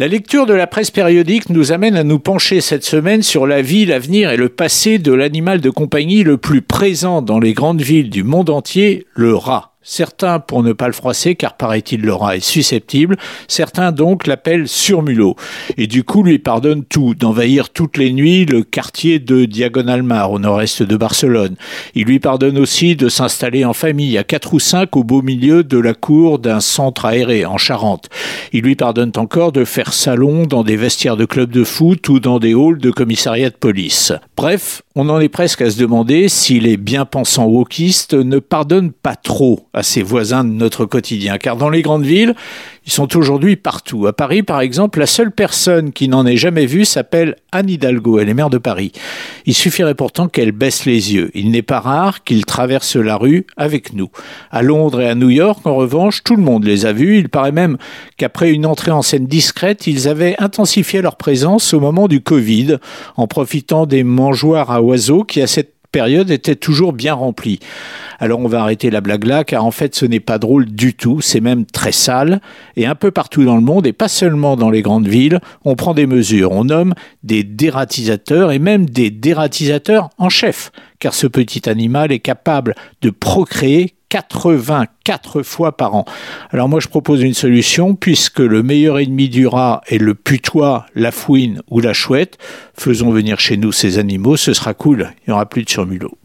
La lecture de la presse périodique nous amène à nous pencher cette semaine sur la vie, l'avenir et le passé de l'animal de compagnie le plus présent dans les grandes villes du monde entier, le rat. Certains pour ne pas le froisser, car paraît-il le est susceptible. Certains donc l'appellent surmulot. Et du coup lui pardonnent tout, d'envahir toutes les nuits le quartier de Diagonalmar, au nord-est de Barcelone. Il lui pardonne aussi de s'installer en famille à quatre ou cinq au beau milieu de la cour d'un centre aéré en Charente. Il lui pardonne encore de faire salon dans des vestiaires de clubs de foot ou dans des halls de commissariat de police. Bref, on en est presque à se demander si les bien-pensants wokistes ne pardonnent pas trop à ses voisins de notre quotidien. Car dans les grandes villes, ils sont aujourd'hui partout. À Paris, par exemple, la seule personne qui n'en ait jamais vu s'appelle Anne Hidalgo. Elle est maire de Paris. Il suffirait pourtant qu'elle baisse les yeux. Il n'est pas rare qu'il traverse la rue avec nous. À Londres et à New York, en revanche, tout le monde les a vus. Il paraît même qu'après une entrée en scène discrète, ils avaient intensifié leur présence au moment du Covid, en profitant des mangeoires à oiseaux qui, à cette période était toujours bien remplie. Alors on va arrêter la blague là, car en fait ce n'est pas drôle du tout, c'est même très sale, et un peu partout dans le monde, et pas seulement dans les grandes villes, on prend des mesures, on nomme des dératisateurs, et même des dératisateurs en chef, car ce petit animal est capable de procréer 84 fois par an. Alors moi je propose une solution, puisque le meilleur ennemi du rat est le putois, la fouine ou la chouette, faisons venir chez nous ces animaux, ce sera cool, il n'y aura plus de surmulot.